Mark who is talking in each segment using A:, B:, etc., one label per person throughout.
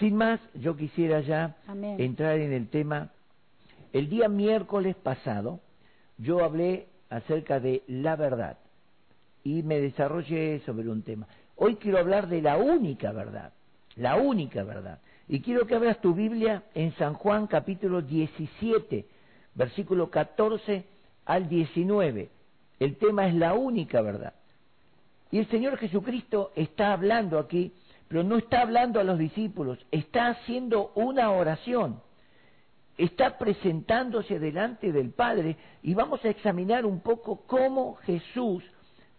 A: Sin más, yo quisiera ya
B: Amén.
A: entrar en el tema. El día miércoles pasado yo hablé acerca de la verdad y me desarrollé sobre un tema. Hoy quiero hablar de la única verdad, la única verdad. Y quiero que abras tu Biblia en San Juan capítulo 17, versículo 14 al 19. El tema es la única verdad. Y el Señor Jesucristo está hablando aquí, pero no está hablando a los discípulos, está haciendo una oración, está presentándose delante del Padre y vamos a examinar un poco cómo Jesús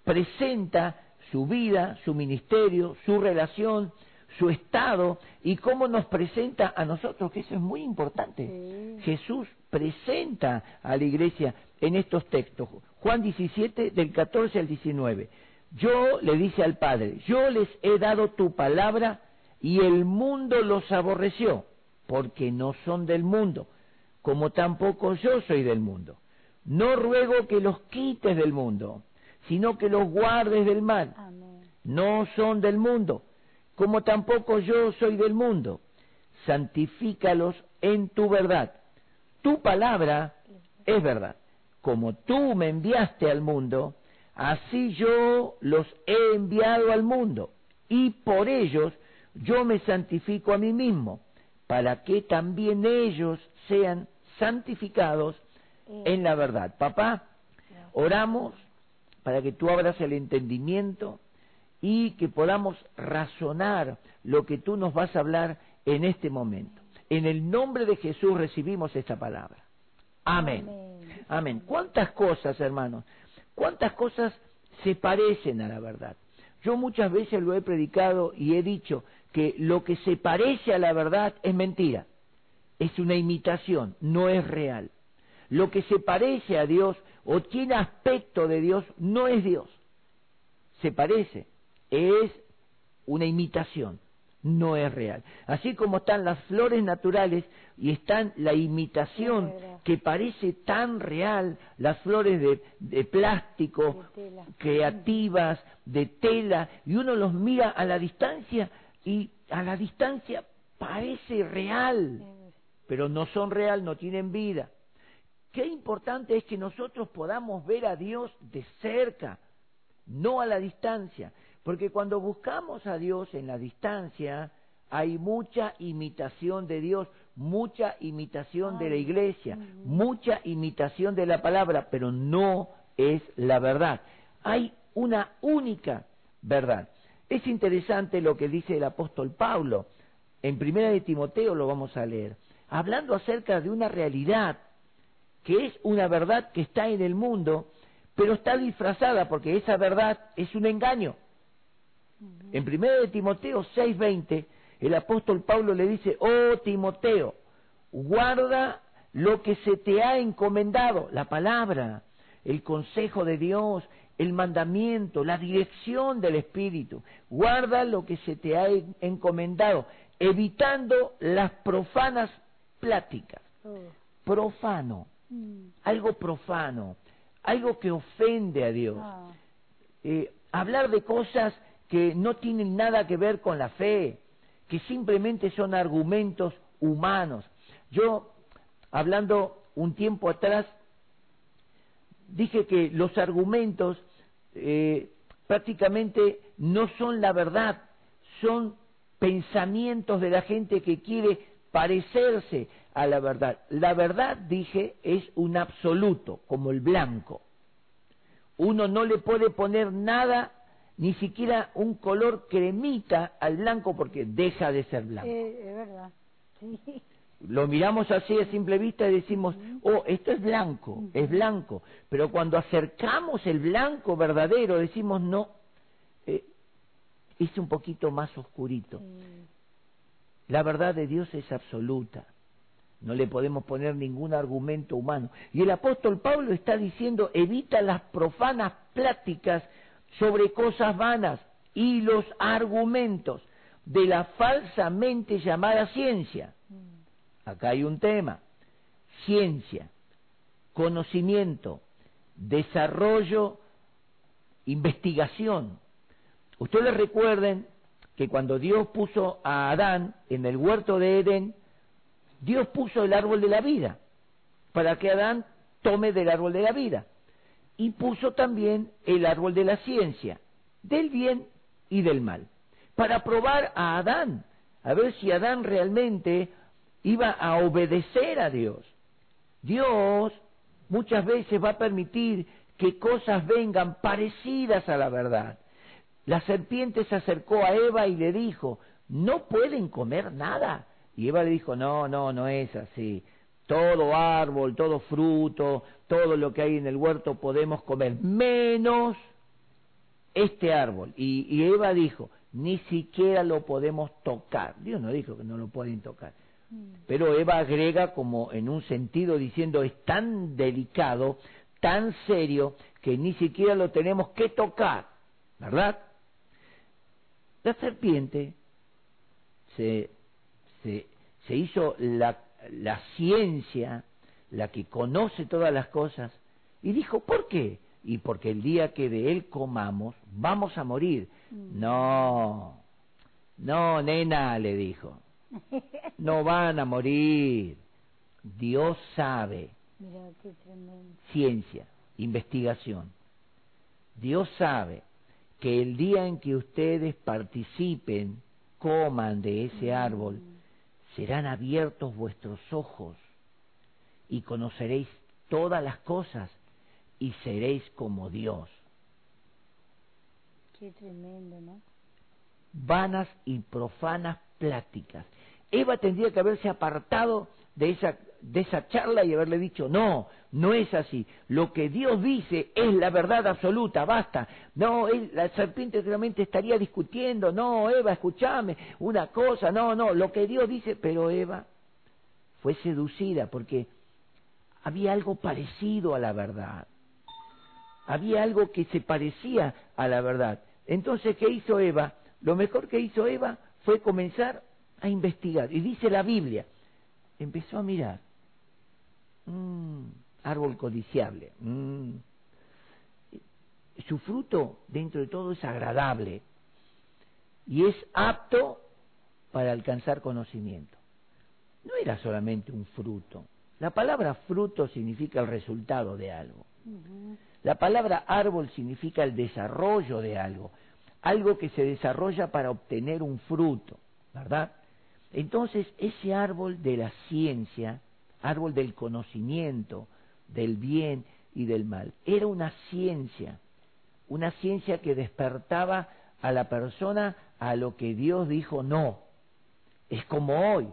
A: presenta su vida, su ministerio, su relación, su estado y cómo nos presenta a nosotros, que eso es muy importante.
B: Sí.
A: Jesús presenta a la iglesia en estos textos. Juan 17, del 14 al 19. Yo le dice al Padre, yo les he dado tu palabra y el mundo los aborreció, porque no son del mundo, como tampoco yo soy del mundo. No ruego que los quites del mundo, sino que los guardes del mal.
B: Amén.
A: No son del mundo, como tampoco yo soy del mundo. Santifícalos en tu verdad. Tu palabra es verdad. Como tú me enviaste al mundo, así yo los he enviado al mundo. Y por ellos yo me santifico a mí mismo, para que también ellos sean santificados en la verdad. Papá, oramos para que tú abras el entendimiento y que podamos razonar lo que tú nos vas a hablar en este momento. En el nombre de Jesús recibimos esta palabra. Amén.
B: Amén.
A: Amén. ¿Cuántas cosas, hermanos? ¿Cuántas cosas se parecen a la verdad? Yo muchas veces lo he predicado y he dicho que lo que se parece a la verdad es mentira. Es una imitación, no es real. Lo que se parece a Dios o tiene aspecto de Dios no es Dios. Se parece, es una imitación, no es real. Así como están las flores naturales y están la imitación que parece tan real, las flores de, de plástico,
B: De
A: creativas, de tela, y uno los mira a la distancia y a la distancia parece real, pero no son real, no tienen vida. Qué importante es que nosotros podamos ver a Dios de cerca, no a la distancia, porque cuando buscamos a Dios en la distancia, hay mucha imitación de Dios, mucha imitación de la iglesia, mucha imitación de la palabra, pero no es la verdad. Hay una única verdad. Es interesante lo que dice el apóstol Pablo. En primera de Timoteo lo vamos a leer, hablando acerca de una realidad que es una verdad que está en el mundo, pero está disfrazada porque esa verdad es un engaño. En 1 de Timoteo 6:20, el apóstol Pablo le dice, oh Timoteo, guarda lo que se te ha encomendado, la palabra, el consejo de Dios, el mandamiento, la dirección del Espíritu. Guarda lo que se te ha en- encomendado, evitando las profanas pláticas.
B: Oh.
A: Profano,
B: Mm.
A: algo profano, algo que ofende a Dios
B: Ah.
A: eh, hablar de cosas que no tienen nada que ver con la fe, que simplemente son argumentos humanos. Yo, hablando un tiempo atrás, dije que los argumentos eh, prácticamente no son la verdad, son pensamientos de la gente que quiere parecerse a la verdad. La verdad, dije, es un absoluto, como el blanco. Uno no le puede poner nada, ni siquiera un color cremita al blanco porque deja de ser blanco.
B: Eh, es verdad. Sí.
A: Lo miramos así a simple vista y decimos, oh, esto es blanco, es blanco. Pero cuando acercamos el blanco verdadero, decimos, no, eh, es un poquito más oscurito.
B: Sí.
A: La verdad de Dios es absoluta. No le podemos poner ningún argumento humano. Y el apóstol Pablo está diciendo, evita las profanas pláticas sobre cosas vanas y los argumentos de la falsamente llamada ciencia. Acá hay un tema. Ciencia, conocimiento, desarrollo, investigación. Ustedes recuerden que cuando Dios puso a Adán en el huerto de Edén, Dios puso el árbol de la vida para que Adán tome del árbol de la vida. Y puso también el árbol de la ciencia, del bien y del mal, para probar a Adán, a ver si Adán realmente iba a obedecer a Dios. Dios muchas veces va a permitir que cosas vengan parecidas a la verdad. La serpiente se acercó a Eva y le dijo, no pueden comer nada. Y Eva le dijo, no, no, no es así. Todo árbol, todo fruto, todo lo que hay en el huerto podemos comer, menos este árbol. Y, y Eva dijo, ni siquiera lo podemos tocar. Dios no dijo que no lo pueden tocar. Mm. Pero Eva agrega como en un sentido diciendo es tan delicado, tan serio, que ni siquiera lo tenemos que tocar, ¿verdad? La serpiente se, se, se hizo la, la ciencia, la que conoce todas las cosas, y dijo, ¿por qué? Y porque el día que de él comamos, vamos a morir. Mm. No, no, nena, le dijo, no van a morir. Dios sabe. Ciencia, investigación. Dios sabe que el día en que ustedes participen, coman de ese mm. árbol, serán abiertos vuestros ojos y conoceréis todas las cosas y seréis como Dios.
B: Qué tremendo, ¿no?
A: Vanas y profanas pláticas. Eva tendría que haberse apartado de esa, de esa charla y haberle dicho, no, no es así. Lo que Dios dice es la verdad absoluta, basta. No, la serpiente realmente estaría discutiendo, no, Eva, escúchame, una cosa, no, no, lo que Dios dice, pero Eva fue seducida porque había algo parecido a la verdad. Había algo que se parecía a la verdad. Entonces, ¿qué hizo Eva? Lo mejor que hizo Eva fue comenzar a investigar. Y dice la Biblia, empezó a mirar. Mm, árbol codiciable. Mm. Su fruto, dentro de todo, es agradable y es apto para alcanzar conocimiento. No era solamente un fruto. La palabra fruto significa el resultado de algo. La palabra árbol significa el desarrollo de algo, algo que se desarrolla para obtener un fruto, ¿verdad? Entonces, ese árbol de la ciencia, árbol del conocimiento, del bien y del mal, era una ciencia, una ciencia que despertaba a la persona a lo que Dios dijo no. Es como hoy,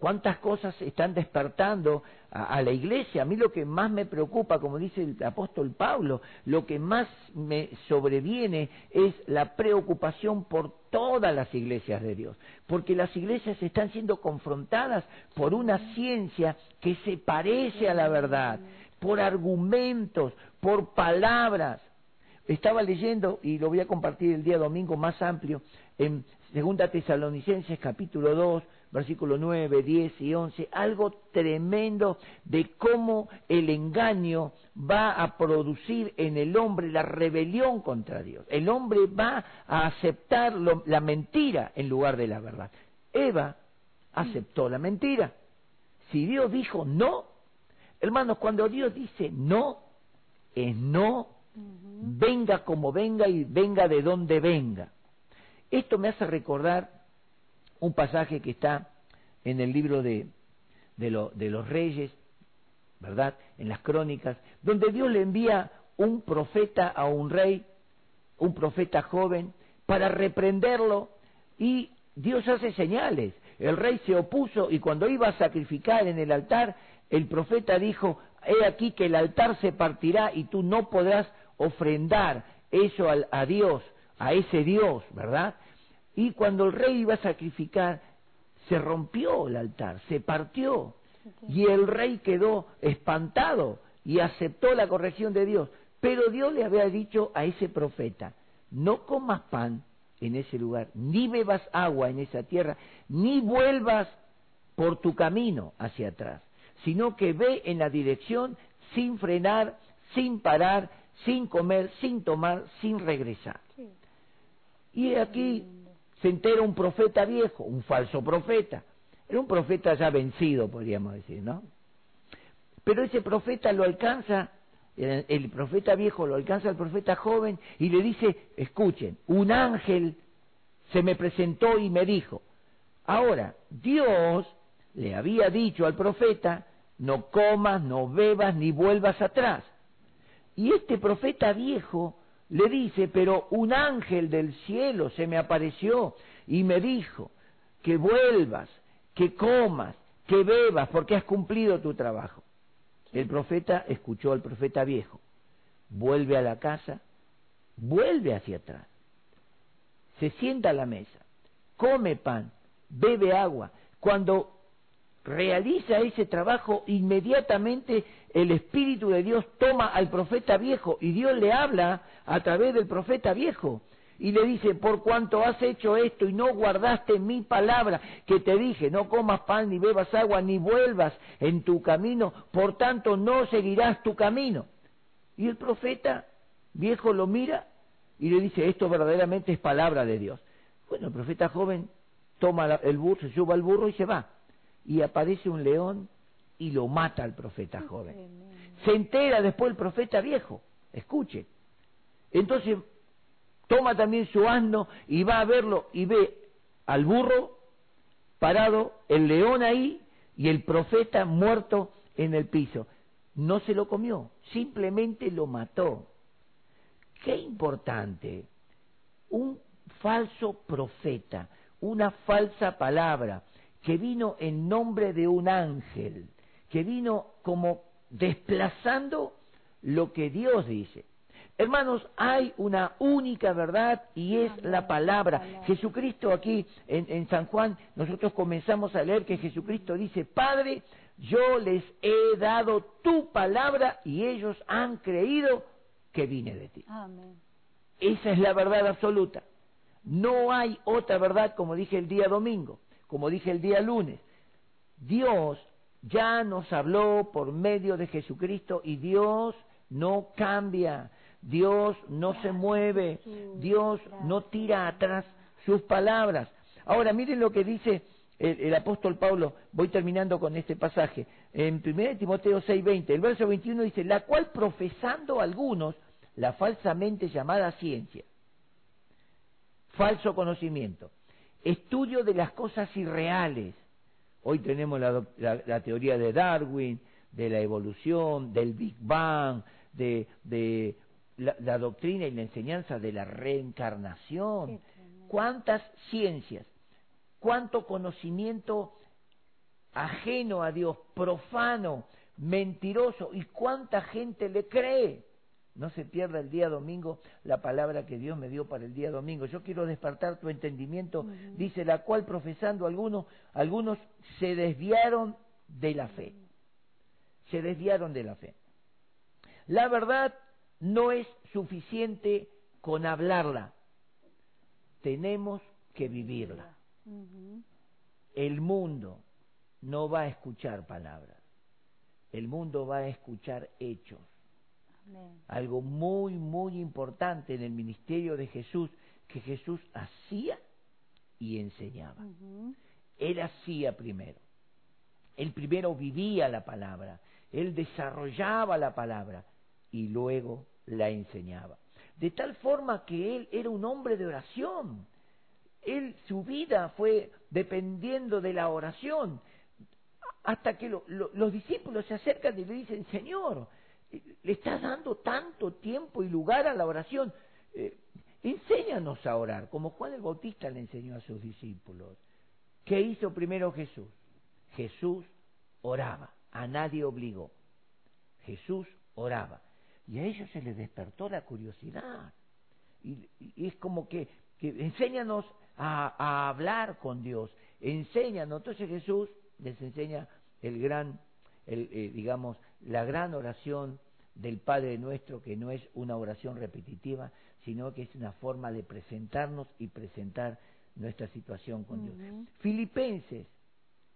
A: cuántas cosas están despertando a, la iglesia. A mí lo que más me preocupa, como dice el apóstol Pablo, lo que más me sobreviene es la preocupación por todas las iglesias de Dios, porque las iglesias están siendo confrontadas por una ciencia que se parece a la verdad, por argumentos, por palabras. Estaba leyendo, y lo voy a compartir el día domingo más amplio, en Segunda Tesalonicenses capítulo 2, versículo 9, 10 y 11, algo tremendo de cómo el engaño va a producir en el hombre la rebelión contra Dios. El hombre va a aceptar la mentira en lugar de la verdad. Eva aceptó la mentira. Si Dios dijo no, hermanos, cuando Dios dice no, es no, venga como venga y venga de donde venga. Esto me hace recordar un pasaje que está en el libro de, de, los reyes, ¿verdad? En las crónicas, donde Dios le envía un profeta a un rey, un profeta joven, para reprenderlo y Dios hace señales. El rey se opuso y cuando iba a sacrificar en el altar, el profeta dijo, he aquí que el altar se partirá y tú no podrás ofrendar eso a Dios, a ese Dios, ¿verdad? Y cuando el rey iba a sacrificar, se rompió el altar, se partió. Y el rey quedó espantado y aceptó la corrección de Dios. Pero Dios le había dicho a ese profeta, no comas pan en ese lugar, ni bebas agua en esa tierra, ni vuelvas por tu camino hacia atrás, sino que ve en la dirección sin frenar, sin parar, sin comer, sin tomar, sin regresar. Y aquí se entera un profeta viejo, un falso profeta. Era un profeta ya vencido, podríamos decir, ¿no? Pero ese profeta lo alcanza, el profeta viejo lo alcanza al profeta joven y le dice, escuchen, un ángel se me presentó y me dijo, ahora, Dios le había dicho al profeta, no comas, no bebas, ni vuelvas atrás. Y este profeta viejo le dice, pero un ángel del cielo se me apareció y me dijo que vuelvas, que comas, que bebas, porque has cumplido tu trabajo. El profeta escuchó al profeta viejo, vuelve a la casa, vuelve hacia atrás, se sienta a la mesa, come pan, bebe agua. Cuando realiza ese trabajo, inmediatamente el Espíritu de Dios toma al profeta viejo y Dios le habla a través del profeta viejo y le dice, por cuanto has hecho esto y no guardaste mi palabra que te dije, no comas pan ni bebas agua ni vuelvas en tu camino, por tanto no seguirás tu camino. Y el profeta viejo lo mira y le dice, esto verdaderamente es palabra de Dios. Bueno, el profeta joven toma el burro, se sube al burro y se va. Y aparece un león y lo mata al profeta joven. Se entera después el profeta viejo, escuche. Entonces toma también su asno y va a verlo y ve al burro parado, el león ahí y el profeta muerto en el piso. No se lo comió, simplemente lo mató. Qué importante. Un falso profeta, una falsa palabra que vino en nombre de un ángel, que vino como desplazando lo que Dios dice. Hermanos, hay una única verdad y es la palabra. Jesucristo aquí en, San Juan, nosotros comenzamos a leer que Jesucristo dice, Padre, yo les he dado tu palabra y ellos han creído que vine de ti. Esa es la verdad absoluta. No hay otra verdad, como dije el día domingo, como dije el día lunes. Dios ya nos habló por medio de Jesucristo y Dios no cambia. Dios no se mueve, Dios no tira atrás sus palabras. Ahora miren lo que dice el, apóstol Pablo, voy terminando con este pasaje, en 1 Timoteo 6:20, el verso 21 dice, la cual profesando algunos la falsamente llamada ciencia, falso conocimiento, estudio de las cosas irreales. Hoy tenemos la teoría de Darwin, de la evolución, del Big Bang, de, de la, doctrina y la enseñanza de la reencarnación. ¿Cuántas ciencias? ¿Cuánto conocimiento ajeno a Dios, profano, mentiroso? ¿Y cuánta gente le cree? No se pierda el día domingo la palabra que Dios me dio para el día domingo. Yo quiero despertar tu entendimiento, dice la cual profesando algunos, algunos se desviaron de la fe. Se desviaron de la fe. La verdad no es suficiente con hablarla, tenemos que vivirla. El mundo no va a escuchar palabras, el mundo va a escuchar hechos. Algo muy, muy importante en el ministerio de Jesús, que Jesús hacía y enseñaba. Él hacía primero. Él primero vivía la palabra, él desarrollaba la palabra y luego la enseñaba. De tal forma que él era un hombre de oración. Él, su vida fue dependiendo de la oración. Hasta que los discípulos se acercan y le dicen, Señor, le estás dando tanto tiempo y lugar a la oración. Eh, enséñanos a orar, como Juan el Bautista le enseñó a sus discípulos. ¿Qué hizo primero Jesús? Jesús oraba, a nadie obligó. Jesús oraba. Y a ellos se les despertó la curiosidad. Y, es como que, que enséñanos a, hablar con Dios, enséñanos. Entonces Jesús les enseña el gran, el, eh, digamos, la gran oración del Padre nuestro, que no es una oración repetitiva, sino que es una forma de presentarnos y presentar nuestra situación con Dios. Filipenses,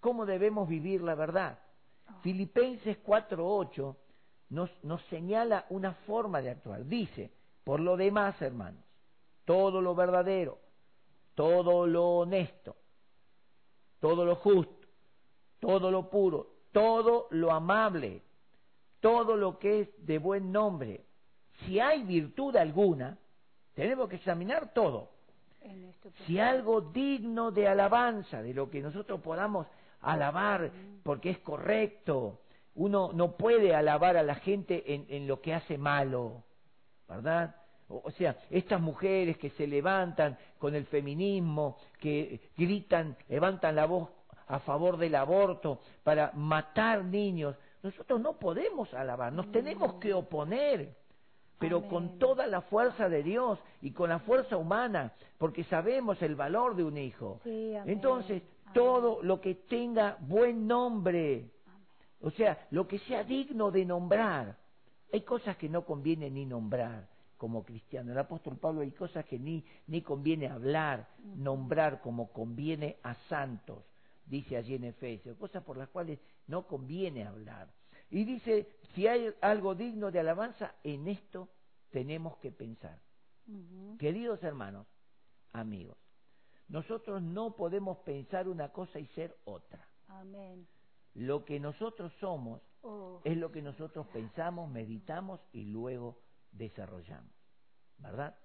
A: ¿cómo debemos vivir la verdad? Oh. Filipenses 4.8 nos, nos señala una forma de actuar. Dice, por lo demás, hermanos, todo lo verdadero, todo lo honesto, todo lo justo, todo lo puro, todo lo amable, todo lo que es de buen nombre. Si hay virtud alguna, tenemos que examinar todo. Si algo digno de alabanza, de lo que nosotros podamos alabar porque es correcto, uno no puede alabar a la gente en, en lo que hace malo, ¿verdad? O, o sea, estas mujeres que se levantan con el feminismo, que gritan, levantan la voz a favor del aborto para matar niños, nosotros no podemos alabar, nos tenemos que oponer pero
B: Amén.
A: con toda la fuerza de Dios y con la fuerza humana, porque sabemos el valor de un hijo.
B: Sí.
A: Entonces,
B: Amén.
A: todo lo que tenga buen nombre,
B: Amén.
A: o sea, lo que sea digno de nombrar, hay cosas que no conviene ni nombrar como cristiano. El apóstol Pablo hay cosas que ni, ni conviene hablar, nombrar como conviene a santos, dice allí en Efesios, cosas por las cuales no conviene hablar. Y dice, si hay algo digno de alabanza, en esto tenemos que pensar. Queridos hermanos, amigos, nosotros no podemos pensar una cosa y ser otra.
B: Amén.
A: Lo que nosotros somos
B: Oh,
A: es lo que nosotros pensamos, meditamos y luego desarrollamos. ¿Verdad?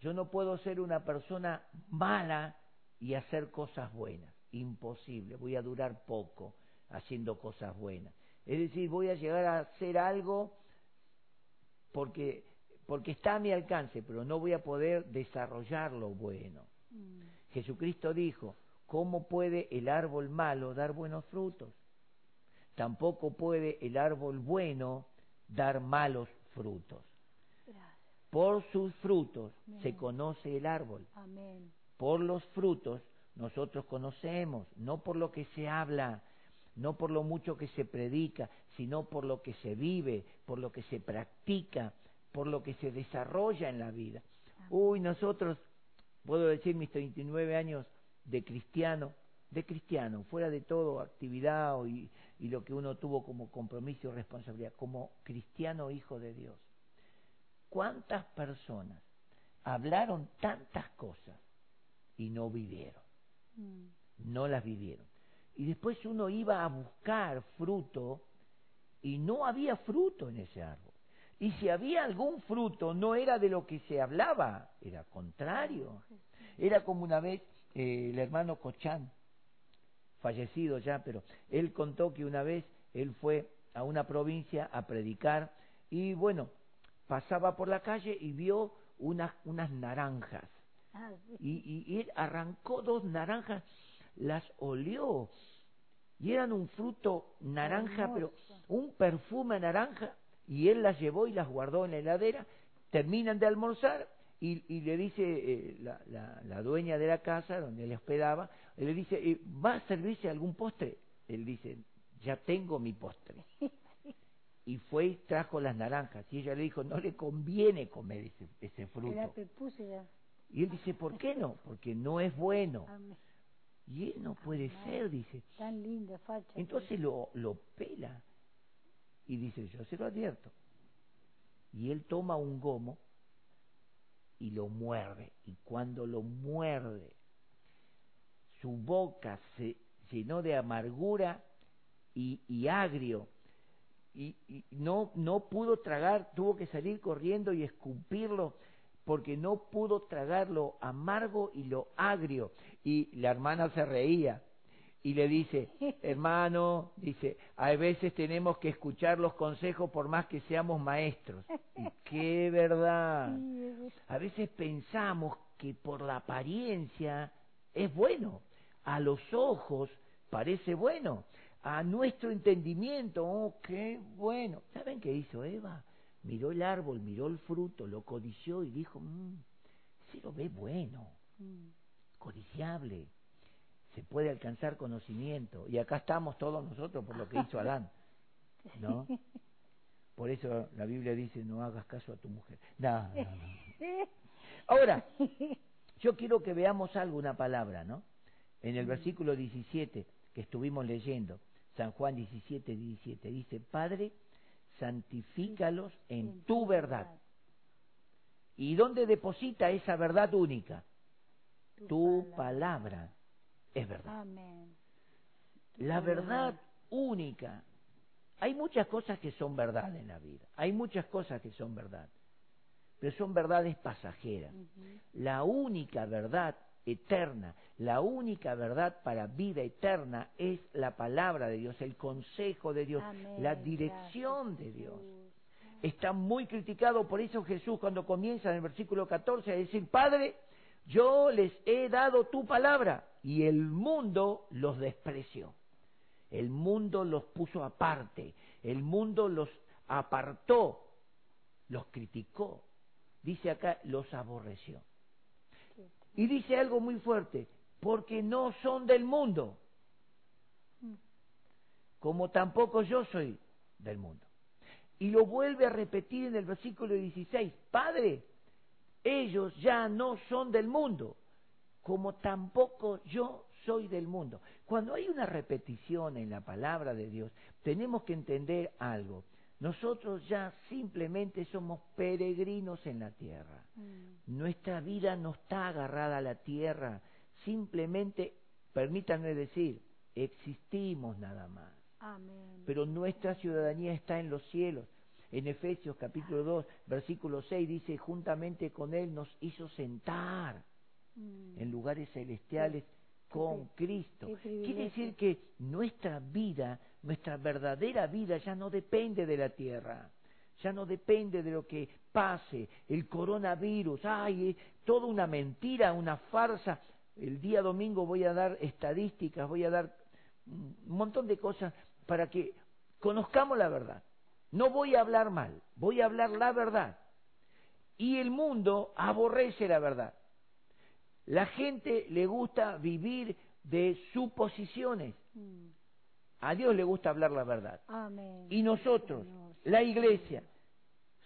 A: Yo no puedo ser una persona mala y hacer cosas buenas. Imposible. Voy a durar poco haciendo cosas buenas. Es decir, voy a llegar a hacer algo porque, porque está a mi alcance, pero no voy a poder desarrollar lo bueno.
B: mm,
A: Jesucristo dijo, ¿cómo puede el árbol malo dar buenos frutos? Tampoco puede el árbol bueno dar malos frutos.
B: gracias.
A: Por sus frutos se conoce el árbol.
B: Amén.
A: Por los frutos nosotros conocemos, no por lo que se habla, no por lo mucho que se predica, sino por lo que se vive, por lo que se practica, por lo que se desarrolla en la vida. Uy, nosotros, puedo decir mis 39 años de cristiano, de cristiano, fuera de todo actividad y, y lo que uno tuvo como compromiso y responsabilidad, como cristiano hijo de Dios. ¿Cuántas personas hablaron tantas cosas y no vivieron?
B: Mm,
A: no las vivieron. Y después uno iba a buscar fruto y no había fruto en ese árbol. Y si había algún fruto, no era de lo que se hablaba, era contrario. Era como una vez eh, el hermano Cochán, fallecido ya, pero él contó que una vez él fue a una provincia a predicar y bueno, pasaba por la calle y vio unas, unas naranjas. Y, y él arrancó dos naranjas, las olió y eran un fruto naranja, pero un perfume naranja y él las llevó y las guardó en la heladera. Terminan de almorzar y, y le dice eh, la, la, la dueña de la casa donde él hospedaba, le dice, eh, ¿va a servirse algún postre? Él dice, ya tengo mi postre. Y fue y trajo las naranjas. Y ella le dijo, no le conviene comer ese, ese fruto.
B: ya.
A: Y él dice, ¿por qué no? Porque no es bueno. Y él no puede ser, dice.
B: Tan linda facha.
A: Entonces lo, lo pela y dice, yo se lo advierto. Y él toma un gomo y lo muerde. Y cuando lo muerde, su boca se llenó de amargura y, y agrio. Y, y no, no pudo tragar, tuvo que salir corriendo y escupirlo porque no pudo tragar lo amargo y lo agrio. Y la hermana se reía y le dice, hermano, dice, a veces tenemos que escuchar los consejos por más que seamos maestros. Y qué verdad. A veces pensamos que por la apariencia es bueno, a los ojos parece bueno, a nuestro entendimiento, oh, qué bueno. ¿Saben qué hizo Eva? Miró el árbol, miró el fruto, lo codició y dijo, mmm, se lo ve bueno,
B: mm,
A: codiciable, se puede alcanzar conocimiento. Y acá estamos todos nosotros por lo que hizo Adán, ¿no? Por eso la Biblia dice, no hagas caso a tu mujer. No, no, no. Ahora, yo quiero que veamos algo, una palabra, ¿no? En el versículo 17 que estuvimos leyendo, San Juan 17, 17, dice, Padre, santifícalos en tu verdad. ¿Y dónde deposita esa verdad única? tu palabra es verdad.
B: Amén.
A: La verdad única. Hay muchas cosas que son verdad en la vida, hay muchas cosas que son verdad, pero son verdades pasajeras. La única verdad eterna, la única verdad para vida eterna es la palabra de Dios, el consejo de Dios,
B: Amén.
A: la dirección
B: Gracias,
A: de Dios.
B: Jesús.
A: Está muy criticado, por eso Jesús cuando comienza en el versículo 14 a decir, Padre, yo les he dado tu palabra y el mundo los despreció. El mundo los puso aparte, el mundo los apartó, los criticó. Dice acá, los aborreció. Y dice algo muy fuerte, porque no son del mundo, como tampoco yo soy del mundo. Y lo vuelve a repetir en el versículo 16, Padre, ellos ya no son del mundo, como tampoco yo soy del mundo. Cuando hay una repetición en la palabra de Dios, tenemos que entender algo. Nosotros ya simplemente somos peregrinos en la tierra.
B: Mm.
A: Nuestra vida no está agarrada a la tierra, simplemente, permítanme decir, existimos nada más.
B: Amén.
A: Pero nuestra ciudadanía está en los cielos. En Efesios capítulo 2, versículo 6 dice, juntamente con Él nos hizo sentar
B: Mm.
A: en lugares celestiales con Cristo. Quiere decir que nuestra vida, nuestra verdadera vida ya no depende de la tierra, ya no depende de lo que pase, el coronavirus, ay, es toda una mentira, una farsa. El día domingo voy a dar estadísticas, voy a dar un montón de cosas para que conozcamos la verdad. No voy a hablar mal, voy a hablar la verdad. Y el mundo aborrece la verdad. La gente le gusta vivir de suposiciones.
B: Mm.
A: A Dios le gusta hablar la verdad.
B: Amén.
A: Y nosotros,
B: Señor.
A: la iglesia,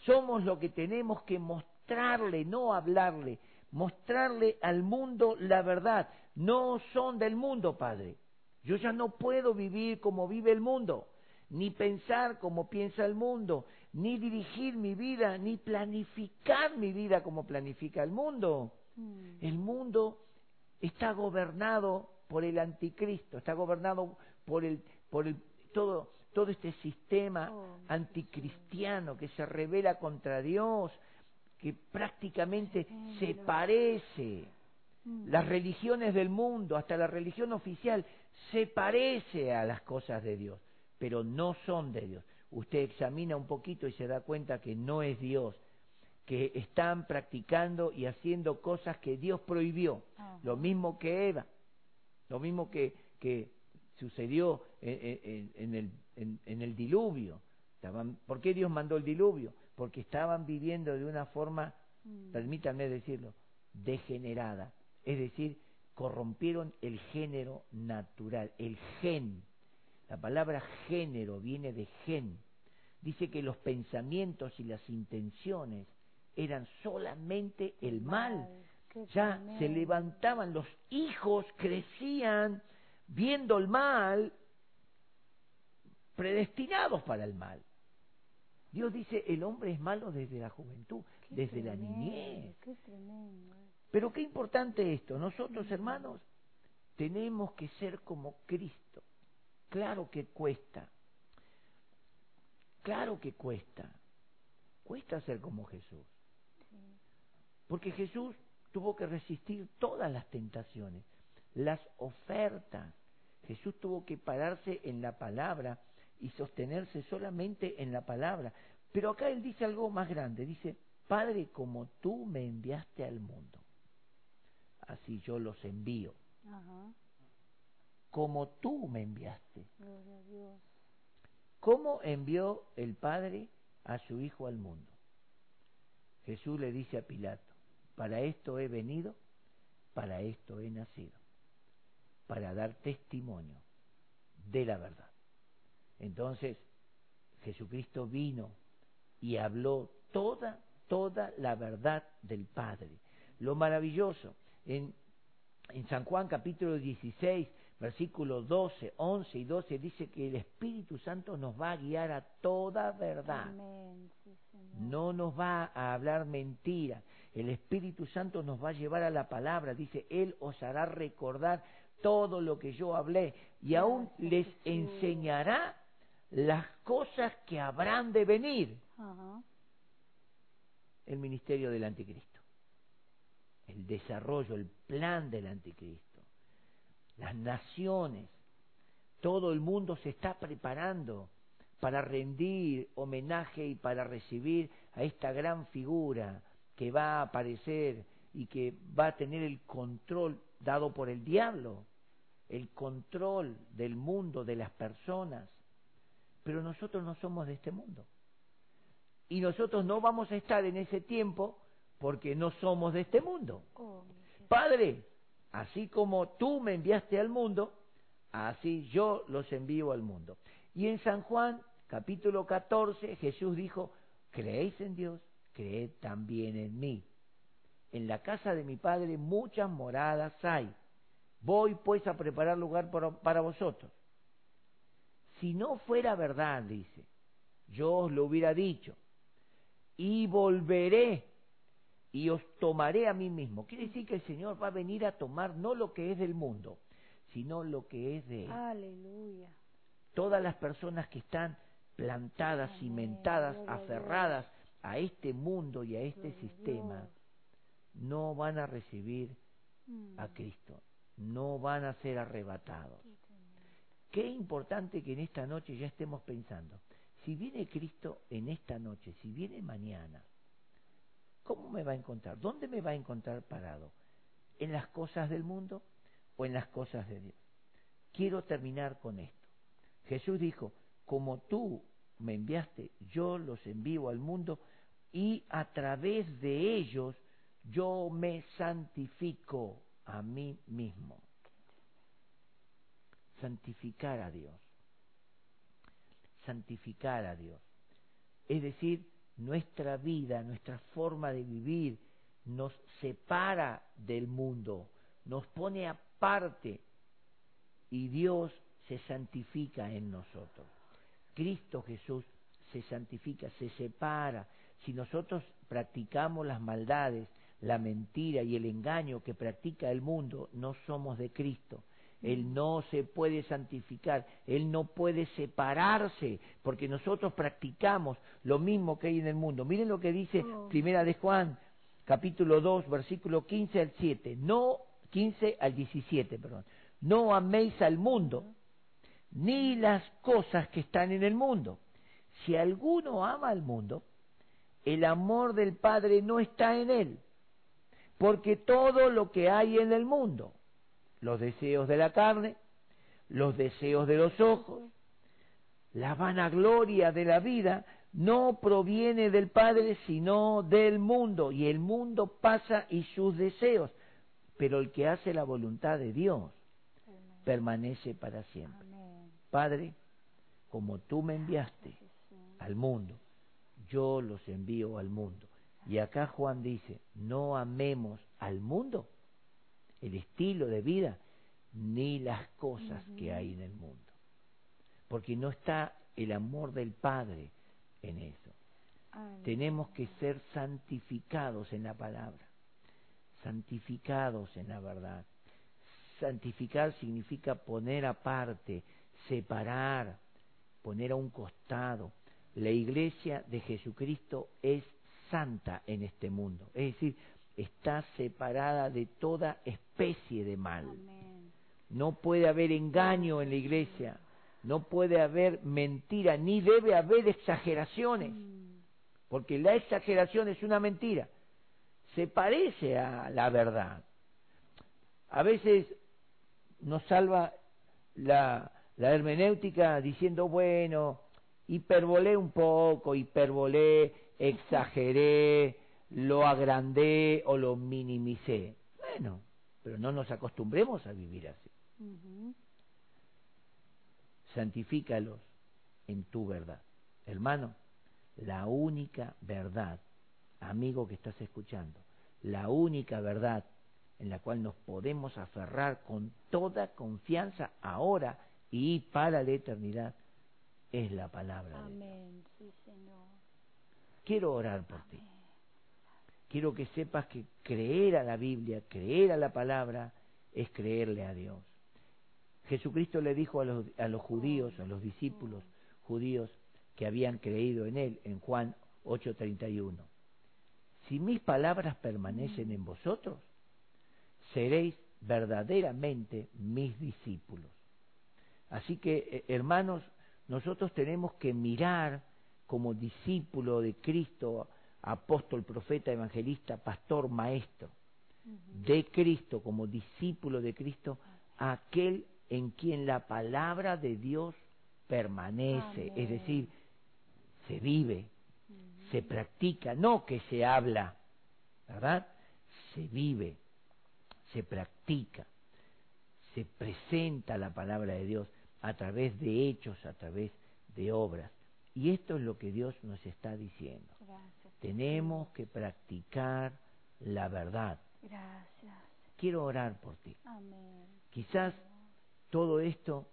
A: somos lo que tenemos que mostrarle, no hablarle, mostrarle al mundo la verdad. No son del mundo, Padre. Yo ya no puedo vivir como vive el mundo, ni pensar como piensa el mundo, ni dirigir mi vida, ni planificar mi vida como planifica el mundo.
B: Mm.
A: El mundo está gobernado por el anticristo, está gobernado por el, por el todo, todo este sistema
B: Oh,
A: anticristiano que se revela contra Dios, que prácticamente
B: Sí,
A: se
B: lo-
A: parece.
B: Mm.
A: Las religiones del mundo, hasta la religión oficial, se parece a las cosas de Dios, pero no son de Dios. Usted examina un poquito y se da cuenta que no es Dios, que están practicando y haciendo cosas que Dios prohibió.
B: Ajá.
A: Lo mismo que Eva, lo mismo que, que sucedió en, en- en el, en- en el diluvio. Estaban, ¿Por qué Dios mandó el diluvio? Porque estaban viviendo de una forma,
B: Mm.
A: permítanme decirlo, degenerada. Es decir, corrompieron el género natural, el gen. La palabra género viene de gen. Dice que los pensamientos y las intenciones eran solamente el mal.
B: Qué
A: Ya se levantaban los hijos, crecían viendo el mal, predestinados para el mal. Dios dice, el hombre es malo desde la juventud,
B: Qué
A: desde la niñez.
B: Qué.
A: Pero qué importante esto, nosotros hermanos tenemos que ser como Cristo. Claro que cuesta, claro que cuesta, cuesta ser como Jesús. Porque Jesús tuvo que resistir todas las tentaciones, las ofertas. Jesús tuvo que pararse en la palabra y sostenerse solamente en la palabra. Pero acá él dice algo más grande, dice, Padre, como tú me enviaste al mundo, así yo los envío,
B: Ajá.
A: Como tú me enviaste.
B: Gloria a Dios.
A: ¿Cómo envió el Padre a su Hijo al mundo? Jesús le dice a Pilato, para esto he venido, para esto he nacido, para dar testimonio de la verdad. Entonces, Jesucristo vino y habló toda, toda la verdad del Padre. Lo maravilloso, en, en San Juan capítulo 16, versículos 12, 11 y 12, dice que el Espíritu Santo nos va a guiar a toda verdad
B: Amén. Sí, Señor.
A: no nos va a hablar mentira. El Espíritu Santo nos va a llevar a la palabra. Dice, Él os hará recordar todo lo que yo hablé y aún les enseñará las cosas que habrán de venir.
B: Ajá.
A: El ministerio del anticristo. El desarrollo, el plan del anticristo. Las naciones. Todo el mundo se está preparando para rendir homenaje y para recibir a esta gran figura que va a aparecer y que va a tener el control dado por el diablo, el control del mundo, de las personas. Pero nosotros no somos de este mundo. Y nosotros no vamos a estar en ese tiempo porque no somos de este mundo.
B: Oh.
A: Padre, así como tú me enviaste al mundo, así yo los envío al mundo. Y en San Juan, capítulo 14, Jesús dijo, creéis en Dios, creed también en mí. En la casa de mi Padre muchas moradas hay. Voy pues a preparar lugar para, vosotros. Si no fuera verdad, dice, yo os lo hubiera dicho, y volveré y os tomaré a mí mismo. Quiere decir que el Señor va a venir a tomar no lo que es del mundo, sino lo que es de Él.
B: Aleluya.
A: Todas las personas que están plantadas,
B: Amén.
A: cimentadas,
B: Gloria
A: aferradas a este mundo y a este
B: Gloria
A: sistema,
B: Dios.
A: no van a recibir
B: Mm.
A: a Cristo, no van a ser arrebatados.
B: Qué
A: importante que en esta noche ya estemos pensando, si viene Cristo en esta noche, si viene mañana, ¿cómo me va a encontrar? ¿Dónde me va a encontrar parado? ¿En las cosas del mundo o en las cosas de Dios? Quiero terminar con esto. Jesús dijo, como tú me enviaste, yo los envío al mundo y a través de ellos yo me santifico a mí mismo santificar a Dios. Santificar a Dios. Es decir, nuestra vida, nuestra forma de vivir nos separa del mundo, nos pone aparte y Dios se santifica en nosotros. Cristo Jesús se santifica, se separa. Si nosotros practicamos las maldades, la mentira y el engaño que practica el mundo, no somos de Cristo. Él no se puede santificar, Él no puede separarse, porque nosotros practicamos lo mismo que hay en el mundo. Miren lo que dice
B: Oh.
A: Primera de Juan, capítulo 2, versículo 15 al 7, no 15 al 17, perdón. No améis al mundo, ni las cosas que están en el mundo. Si alguno ama al mundo, el amor del Padre no está en él, porque todo lo que hay en el mundo, los deseos de la carne, los deseos de los ojos, la vanagloria de la vida, no proviene del Padre, sino del mundo, y el mundo pasa y sus deseos, pero el que hace la voluntad de Dios
B: Amén.
A: permanece para siempre.
B: Amén.
A: Padre, como tú me enviaste al mundo, yo los envío al mundo. Y acá Juan dice, no amemos al mundo, el estilo de vida, ni las cosas que hay en el mundo. Porque no está el amor del Padre en eso. Tenemos que ser santificados en la palabra, santificados en la verdad. Santificar significa poner aparte, separar, poner a un costado. La iglesia de Jesucristo es santa en este mundo, es decir, está separada de toda especie de mal.
B: Amén.
A: No puede haber engaño en la iglesia, no puede haber mentira, ni debe haber exageraciones,
B: Mm.
A: porque la exageración es una mentira, se parece a la verdad. A veces nos salva la, la hermenéutica diciendo, bueno, hiperbolé un poco, hiperbolé, exageré, lo agrandé o lo minimicé. Bueno, pero no nos acostumbremos a vivir así. Santifícalos en tu verdad. Hermano, la única verdad, amigo que estás escuchando, la única verdad en la cual nos podemos aferrar con toda confianza ahora y para la eternidad es la palabra de Dios.
B: Amén. Sí, Señor.
A: Quiero orar por ti. Quiero que sepas que creer a la Biblia, creer a la palabra, es creerle a Dios. Jesucristo le dijo a los, a los judíos, a los discípulos judíos que habían creído en Él, en Juan 8:31, si mis palabras permanecen en vosotros, seréis verdaderamente mis discípulos. Así que, eh, hermanos, nosotros tenemos que mirar como discípulo de Cristo, apóstol, profeta, evangelista, pastor, maestro, de Cristo, como discípulo de Cristo, aquel en quien la palabra de Dios permanece, es decir, se vive, se practica, no que se habla, ¿verdad? Se vive, se practica, se presenta la palabra de Dios a través de hechos, a través de obras. Y esto es lo que Dios nos está diciendo. Tenemos que practicar la verdad.
B: Gracias.
A: Quiero orar por ti.
B: Amén.
A: Quizás todo esto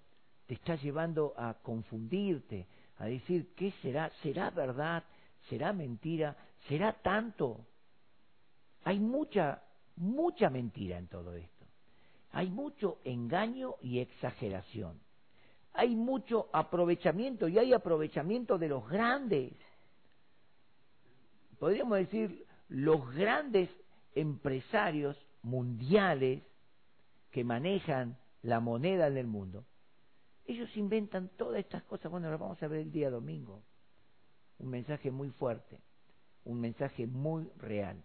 A: te está llevando a confundirte, a decir, ¿qué será? ¿Será verdad? ¿Será mentira? ¿Será tanto? Hay mucha, mucha mentira en todo esto. Hay mucho engaño y exageración. Hay mucho aprovechamiento y hay aprovechamiento de los grandes. Podríamos decir, los grandes empresarios mundiales que manejan la moneda en el mundo, ellos inventan todas estas cosas. Bueno, las vamos a ver el día domingo. Un mensaje muy fuerte, un mensaje muy real.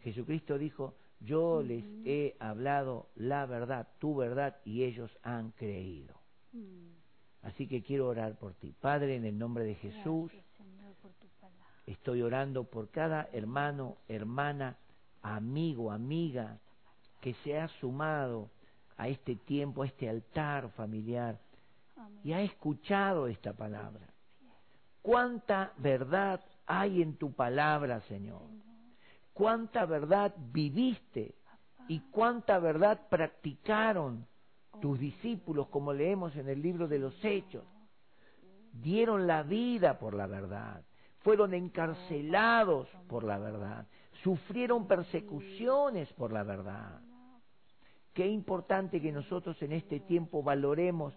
A: Jesucristo dijo, yo les he hablado la verdad, tu verdad, y ellos han creído.
B: Mm.
A: Así que quiero orar por ti. Padre, en el nombre de Jesús,
B: Gracias, Señor, por tu palabra.
A: Estoy orando por cada hermano, hermana, amigo, amiga que se ha sumado a este tiempo, a este altar familiar y ha escuchado esta palabra. ¿Cuánta verdad hay en tu palabra, Señor? ¿Cuánta verdad viviste y cuánta verdad practicaron tus discípulos, como leemos en el libro de los Hechos? Dieron la vida por la verdad, fueron encarcelados por la verdad, sufrieron persecuciones por la verdad. Qué importante que nosotros en este tiempo valoremos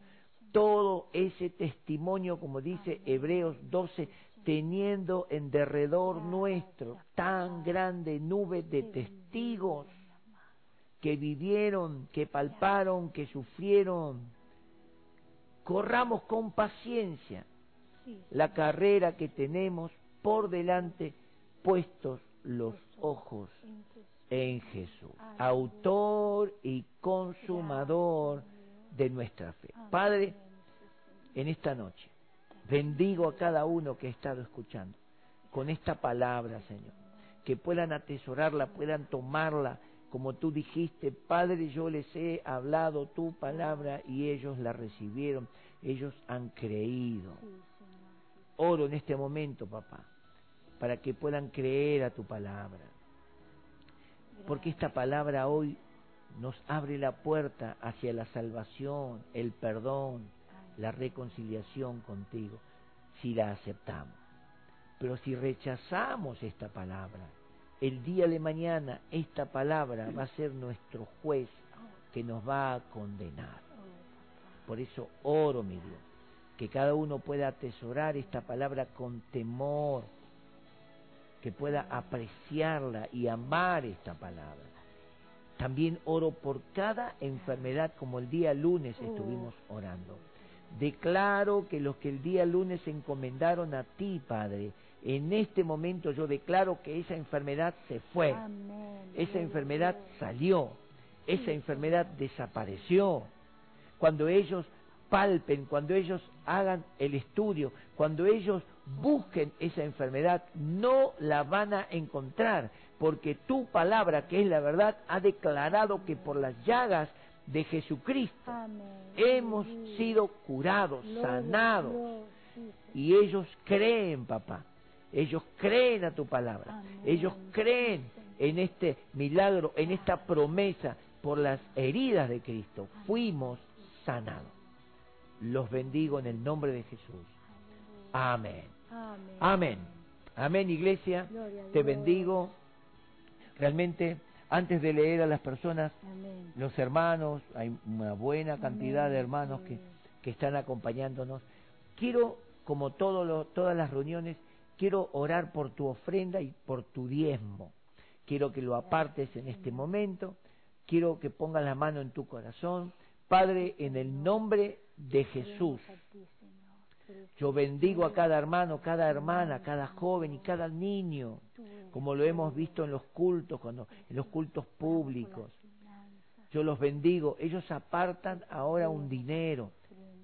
A: todo ese testimonio, como dice Hebreos 12, teniendo en derredor nuestro tan grande nube de testigos que vivieron, que palparon, que sufrieron. Corramos con paciencia la carrera que tenemos por delante, puestos los ojos
B: en Jesús.
A: autor y consumador de nuestra fe. Padre, en esta noche, bendigo a cada uno que ha estado escuchando con esta palabra, Señor, que puedan atesorarla, puedan tomarla, como tú dijiste, Padre, yo les he hablado tu palabra y ellos la recibieron, ellos han creído. Oro en este momento, papá, para que puedan creer a tu palabra. Porque esta palabra hoy nos abre la puerta hacia la salvación, el perdón, la reconciliación contigo, si la aceptamos. Pero si rechazamos esta palabra, el día de mañana esta palabra va a ser nuestro juez que nos va a condenar. Por eso oro, mi Dios, que cada uno pueda atesorar esta palabra con temor, que pueda apreciarla y amar esta palabra. También oro por cada enfermedad, como el día lunes estuvimos orando. Declaro que los que el día lunes se encomendaron a ti, Padre, en este momento yo declaro que esa enfermedad se fue,
B: Amén.
A: esa enfermedad salió, esa enfermedad desapareció. Cuando ellos palpen, cuando ellos hagan el estudio, cuando ellos busquen esa enfermedad, no la van a encontrar, porque tu palabra, que es la verdad, ha declarado que por las llagas de Jesucristo
B: Amén.
A: hemos sido curados, sanados. Y ellos creen, papá. Ellos creen a tu palabra.
B: Amén.
A: Ellos creen en este milagro, en esta promesa. Por las heridas de Cristo fuimos sanados. Los bendigo en el nombre de Jesús. Amén.
B: Amén.
A: Amén. Amén, iglesia.
B: Gloria
A: Te bendigo. Realmente, antes de leer a las personas,
B: Amén.
A: los hermanos, hay una buena cantidad de hermanos que, que están acompañándonos. Quiero, como todo lo- todas las reuniones, quiero orar por tu ofrenda y por tu diezmo. Quiero que lo apartes en este momento. Quiero que pongas la mano en tu corazón. Padre, en el nombre de Jesús, yo bendigo a cada hermano, cada hermana, cada joven y cada niño, como lo hemos visto en los cultos, cuando, en los cultos públicos. Yo los bendigo. Ellos apartan ahora un dinero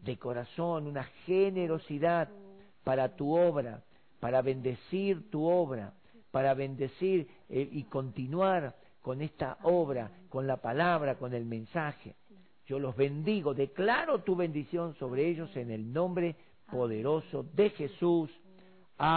A: de corazón, una generosidad para tu obra, para bendecir tu obra, para bendecir eh, y continuar con esta obra, con la palabra, con el mensaje. Yo los bendigo, declaro tu bendición sobre ellos en el nombre poderoso de Jesús. Amén.